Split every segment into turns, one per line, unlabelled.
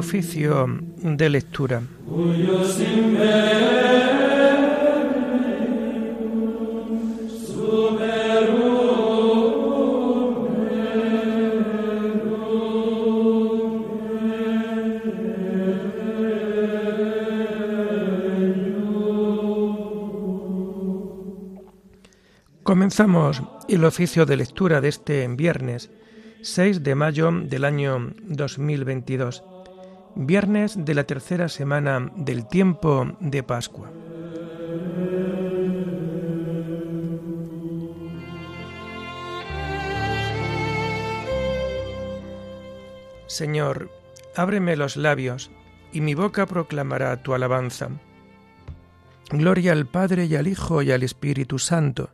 Oficio de lectura. Comenzamos el oficio de lectura de este viernes 6 de mayo del año 2022, viernes de la tercera semana del tiempo de Pascua. Señor, ábreme los labios, y mi boca proclamará tu alabanza. Gloria al Padre y al Hijo y al Espíritu Santo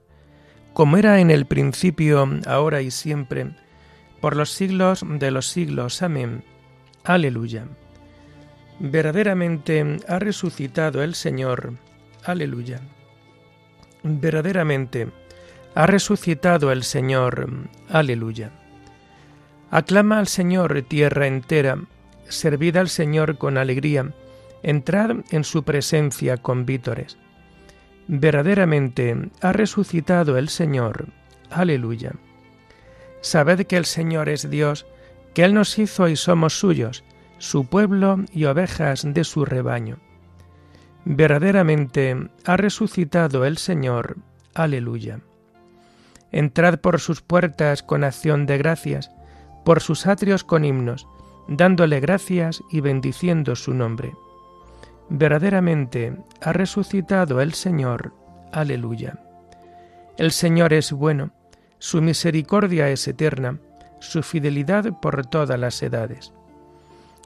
como era en el principio, ahora y siempre, por los siglos de los siglos. Amén. Aleluya. Verdaderamente ha resucitado el Señor. Aleluya. Verdaderamente ha resucitado el Señor. Aleluya. Aclama al Señor tierra entera, servid al Señor con alegría, entrad en su presencia con vítores. Verdaderamente ha resucitado el Señor. Aleluya. Sabed que el Señor es Dios, que Él nos hizo y somos suyos, su pueblo y ovejas de su rebaño. Verdaderamente ha resucitado el Señor. Aleluya. Entrad por sus puertas con acción de gracias, por sus atrios con himnos, dándole gracias y bendiciendo su nombre Verdaderamente ha resucitado el Señor. Aleluya. El Señor es bueno, su misericordia es eterna, su fidelidad por todas las edades.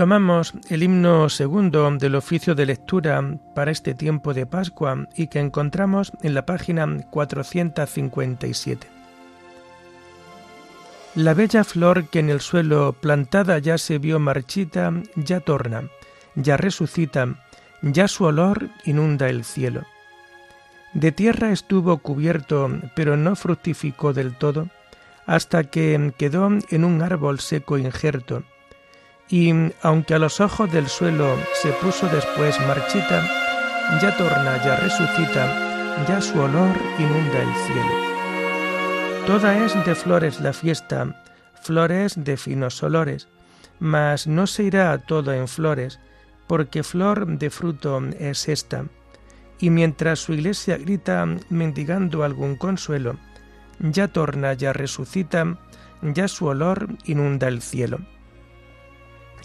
Tomamos el himno segundo del oficio de lectura para este tiempo de Pascua y que encontramos en la página 457. La bella flor que en el suelo plantada ya se vio marchita, ya torna, ya resucita, ya su olor inunda el cielo. De tierra estuvo cubierto, pero no fructificó del todo, hasta que quedó en un árbol seco injerto, y aunque a los ojos del suelo se puso después marchita, ya torna, ya resucita, ya su olor inunda el cielo. Toda es de flores la fiesta, flores de finos olores, mas no se irá todo en flores, porque flor de fruto es esta. Y mientras su iglesia grita mendigando algún consuelo, ya torna, ya resucita, ya su olor inunda el cielo.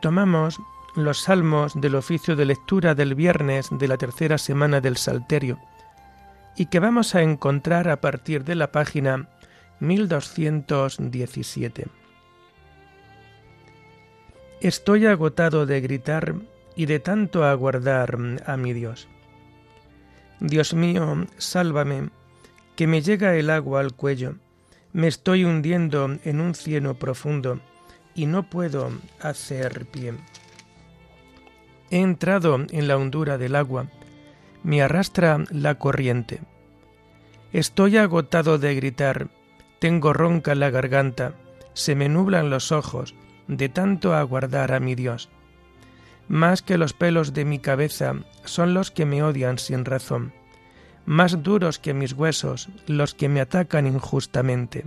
Tomamos los salmos del oficio de lectura del viernes de la tercera semana del Salterio y que vamos a encontrar a partir de la página 1217. Estoy agotado de gritar y de tanto aguardar a mi Dios. Dios mío, sálvame, que me llega el agua al cuello, me estoy hundiendo en un cieno profundo y no puedo hacer pie. He entrado en la hondura del agua, me arrastra la corriente. Estoy agotado de gritar, tengo ronca la garganta, se me nublan los ojos de tanto aguardar a mi Dios. Más que los pelos de mi cabeza son los que me odian sin razón, más duros que mis huesos los que me atacan injustamente.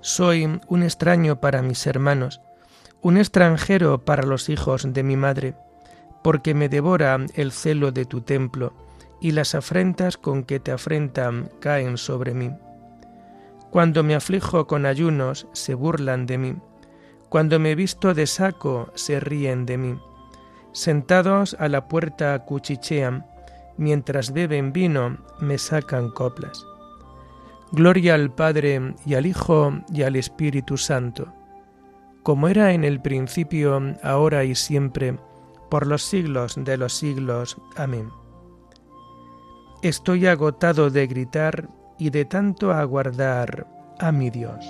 Soy un extraño para mis hermanos, un extranjero para los hijos de mi madre, porque me devora el celo de tu templo, y las afrentas con que te afrentan caen sobre mí. Cuando me aflijo con ayunos, se burlan de mí. Cuando me visto de saco, se ríen de mí. Sentados a la puerta cuchichean, mientras beben vino, me sacan coplas. Gloria al Padre y al Hijo y al Espíritu Santo, como era en el principio, ahora y siempre, por los siglos de los siglos. Amén. Estoy agotado de gritar y de tanto aguardar a mi Dios.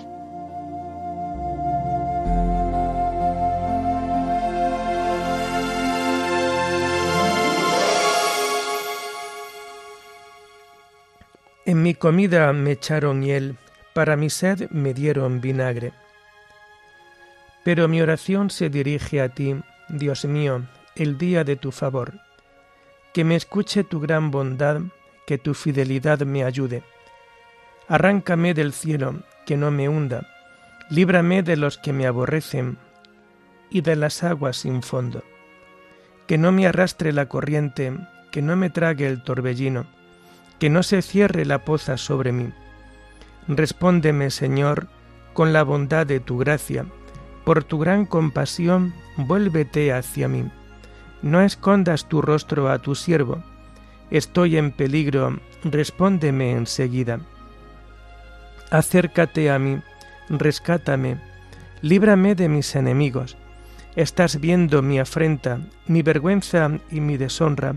Mi comida me echaron hiel, para mi sed me dieron vinagre. Pero mi oración se dirige a ti, Dios mío, el día de tu favor. Que me escuche tu gran bondad, que tu fidelidad me ayude. Arráncame del cielo, que no me hunda. Líbrame de los que me aborrecen y de las aguas sin fondo. Que no me arrastre la corriente, que no me trague el torbellino que no se cierre la poza sobre mí. Respóndeme, Señor, con la bondad de tu gracia, por tu gran compasión, vuélvete hacia mí. No escondas tu rostro a tu siervo. Estoy en peligro, respóndeme enseguida. Acércate a mí, rescátame, líbrame de mis enemigos. Estás viendo mi afrenta, mi vergüenza y mi deshonra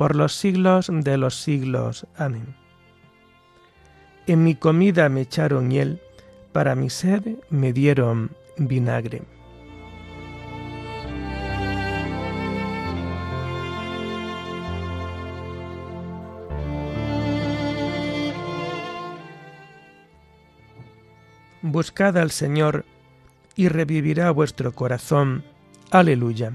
por los siglos de los siglos. Amén. En mi comida me echaron hiel, para mi sed me dieron vinagre. Buscad al Señor y revivirá vuestro corazón. Aleluya.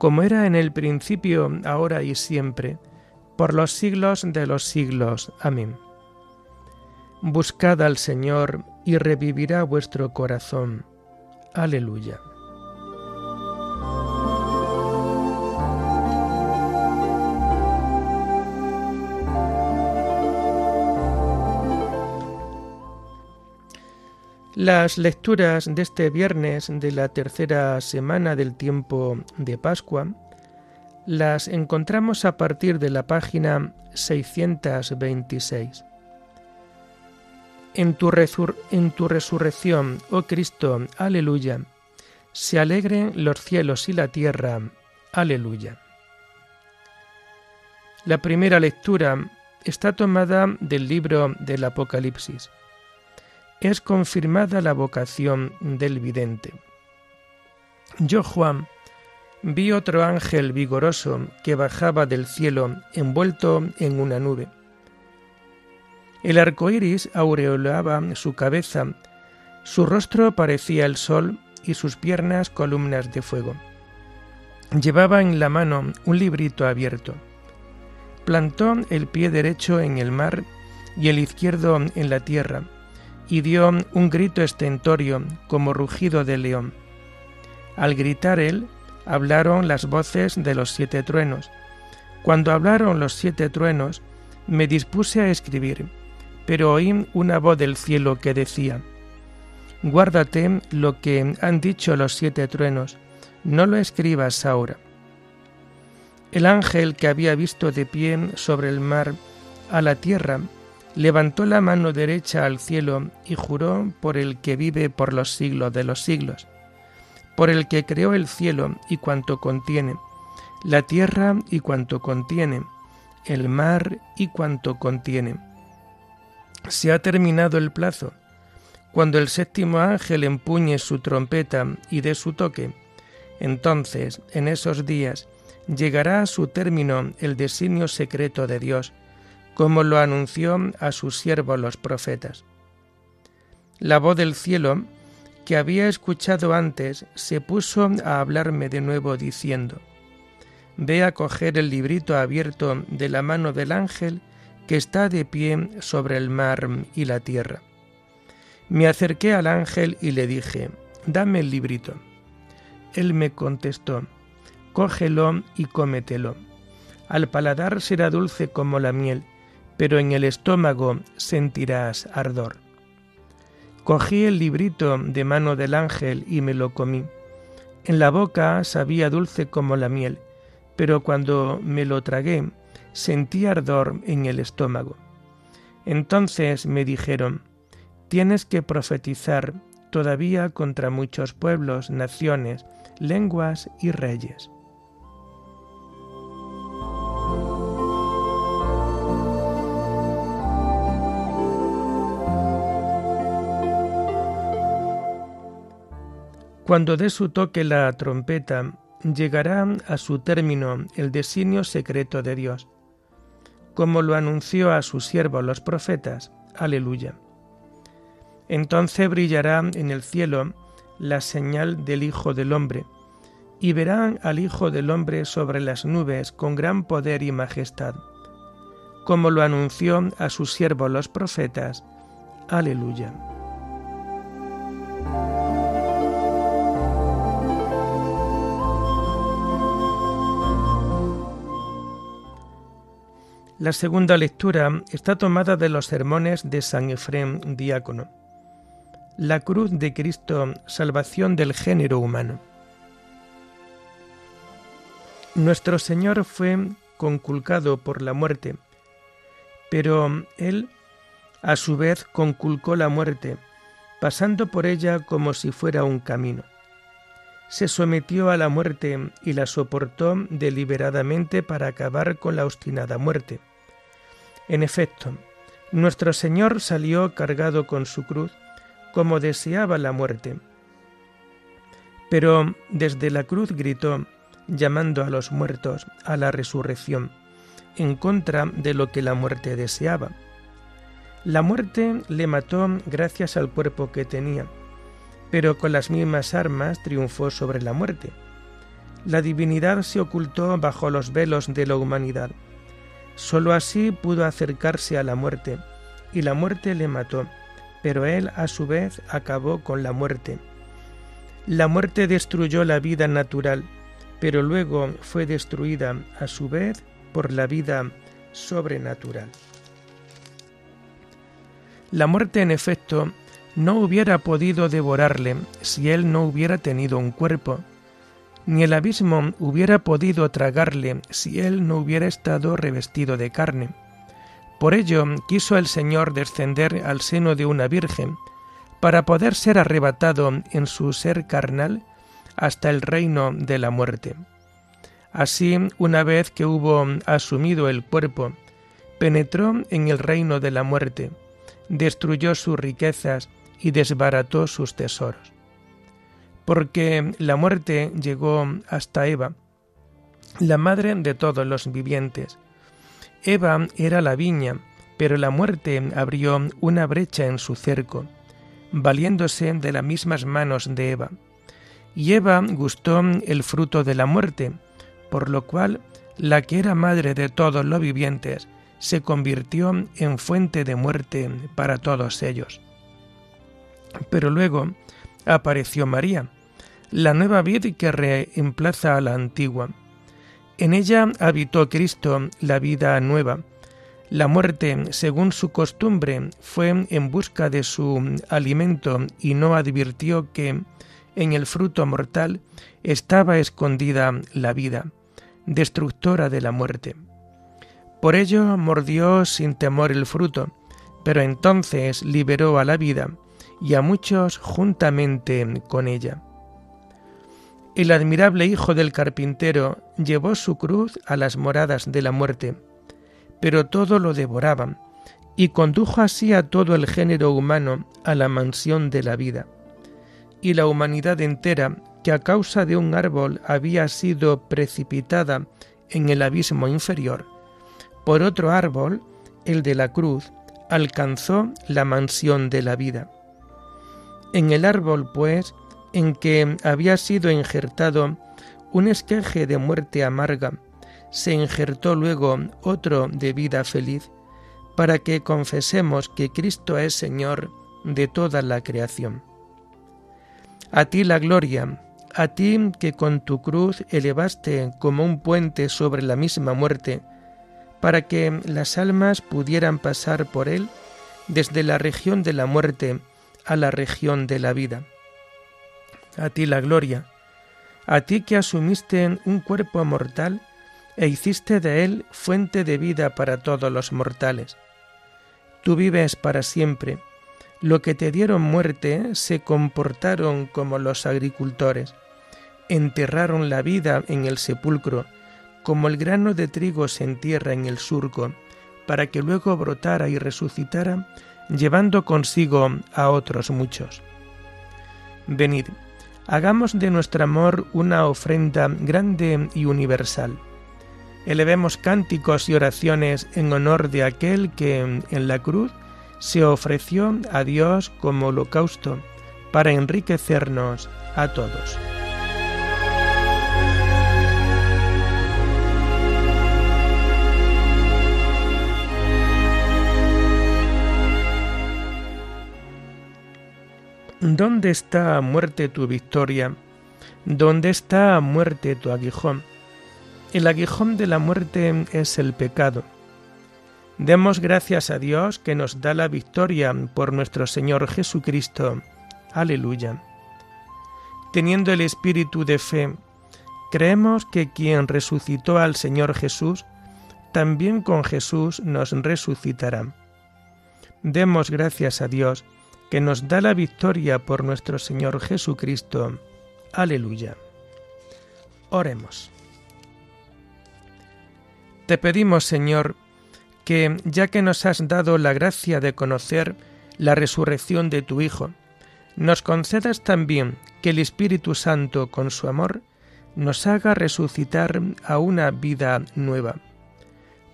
como era en el principio, ahora y siempre, por los siglos de los siglos. Amén. Buscad al Señor y revivirá vuestro corazón. Aleluya. Las lecturas de este viernes de la tercera semana del tiempo de Pascua las encontramos a partir de la página 626. En tu, en tu resurrección, oh Cristo, aleluya, Se alegren los cielos y la tierra. Aleluya. La primera lectura está tomada del libro del Apocalipsis. Es confirmada la vocación del vidente. Yo, Juan, vi otro ángel vigoroso que bajaba del cielo envuelto en una nube. El arco iris aureolaba su cabeza, su rostro parecía el sol y sus piernas columnas de fuego. Llevaba en la mano un librito abierto plantó el pie derecho en el mar y el izquierdo en la tierra, y dio un grito estentorio como rugido de león. Al gritar él, hablaron las voces de los siete truenos. Cuando hablaron los siete truenos, me dispuse a escribir, pero oí una voz del cielo que decía, Guárdate lo que han dicho los siete truenos, no lo escribas ahora. El ángel que había visto de pie sobre el mar a la tierra levantó la mano derecha al cielo y juró por el que vive por los siglos de los siglos, por el que creó el cielo y cuanto contiene, la tierra y cuanto contiene, el mar y cuanto contiene. Se ha terminado el plazo. Cuando el séptimo ángel empuñe su trompeta y dé su toque, entonces, en esos días, llegará a su término el designio secreto de Dios, como lo anunció a sus siervos los profetas. La voz del cielo, que había escuchado antes, se puso a hablarme de nuevo diciendo, Ve a coger el librito abierto de la mano del ángel que está de pie sobre el mar y la tierra. Me acerqué al ángel y le dije, Dame el librito. Él me contestó, cógelo y cómetelo. Al paladar será dulce como la miel, pero en el estómago sentirás ardor. Cogí el librito de mano del ángel y me lo comí. En la boca sabía dulce como la miel, pero cuando me lo tragué sentí ardor en el estómago. Entonces me dijeron, tienes que profetizar todavía contra muchos pueblos, naciones, lenguas y reyes. Cuando dé su toque la trompeta, llegará a su término el designio secreto de Dios, como lo anunció a sus siervos los profetas. Aleluya. Entonces brillará en el cielo la señal del Hijo del Hombre, y verán al Hijo del Hombre sobre las nubes con gran poder y majestad, como lo anunció a sus siervos los profetas. Aleluya. La segunda lectura está tomada de los sermones de San Efrem Diácono. La cruz de Cristo, salvación del género humano. Nuestro Señor fue conculcado por la muerte, pero Él a su vez conculcó la muerte, pasando por ella como si fuera un camino. Se sometió a la muerte y la soportó deliberadamente para acabar con la obstinada muerte en efecto, nuestro Señor salió cargado con su cruz como deseaba la muerte. Pero desde la cruz gritó, llamando a los muertos a la resurrección, en contra de lo que la muerte deseaba. La muerte le mató gracias al cuerpo que tenía, pero con las mismas armas triunfó sobre la muerte. La divinidad se ocultó bajo los velos de la humanidad Solo así pudo acercarse a la muerte, y la muerte le mató, pero él a su vez acabó con la muerte. La muerte destruyó la vida natural, pero luego fue destruida a su vez por la vida sobrenatural. La muerte, en efecto, no hubiera podido devorarle si él no hubiera tenido un cuerpo, ni el abismo hubiera podido tragarle si él no hubiera estado revestido de carne. Por ello quiso el Señor descender al seno de una virgen, para poder ser arrebatado en su ser carnal hasta el reino de la muerte. Así, una vez que hubo asumido el cuerpo, penetró en el reino de la muerte, destruyó sus riquezas y desbarató sus tesoros. Porque la muerte llegó hasta Eva, la madre de todos los vivientes. Eva era la viña, pero la muerte abrió una brecha en su cerco, valiéndose de las mismas manos de Eva. Y Eva gustó el fruto de la muerte, por lo cual la que era madre de todos los vivientes se convirtió en fuente de muerte para todos ellos. Pero luego apareció María, la nueva vid que reemplaza a la antigua. En ella habitó Cristo la vida nueva. La muerte, según su costumbre, fue en busca de su alimento y no advirtió que en el fruto mortal estaba escondida la vida, destructora de la muerte. Por ello mordió sin temor el fruto, pero entonces liberó a la vida y a muchos juntamente con ella. El admirable hijo del carpintero llevó su cruz a las moradas de la muerte, pero todo lo devoraban, y condujo así a todo el género humano a la mansión de la vida. Y la humanidad entera, que a causa de un árbol había sido precipitada en el abismo inferior, por otro árbol, el de la cruz, alcanzó la mansión de la vida. En el árbol, pues, en que había sido injertado un esqueje de muerte amarga, se injertó luego otro de vida feliz, para que confesemos que Cristo es Señor de toda la creación. A ti la gloria, a ti que con tu cruz elevaste como un puente sobre la misma muerte, para que las almas pudieran pasar por él desde la región de la muerte a la región de la vida. A ti la gloria, a ti que asumiste un cuerpo mortal e hiciste de él fuente de vida para todos los mortales. Tú vives para siempre. Lo que te dieron muerte se comportaron como los agricultores. Enterraron la vida en el sepulcro, como el grano de trigo se entierra en el surco, para que luego brotara y resucitara, llevando consigo a otros muchos. Venid, hagamos de nuestro amor una ofrenda grande y universal. Elevemos cánticos y oraciones en honor de aquel que en la cruz se ofreció a Dios como holocausto para enriquecernos a todos. ¿Dónde está muerte tu victoria? ¿Dónde está muerte tu aguijón? El aguijón de la muerte es el pecado. Demos gracias a Dios que nos da la victoria por nuestro Señor Jesucristo. Aleluya. Teniendo el espíritu de fe, creemos que quien resucitó al Señor Jesús, también con Jesús nos resucitará. Demos gracias a Dios que nos da la victoria por nuestro Señor Jesucristo. Aleluya. Oremos. Te pedimos, Señor, que, ya que nos has dado la gracia de conocer la resurrección de tu Hijo, nos concedas también que el Espíritu Santo, con su amor, nos haga resucitar a una vida nueva.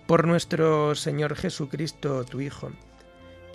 Por nuestro Señor Jesucristo, tu Hijo,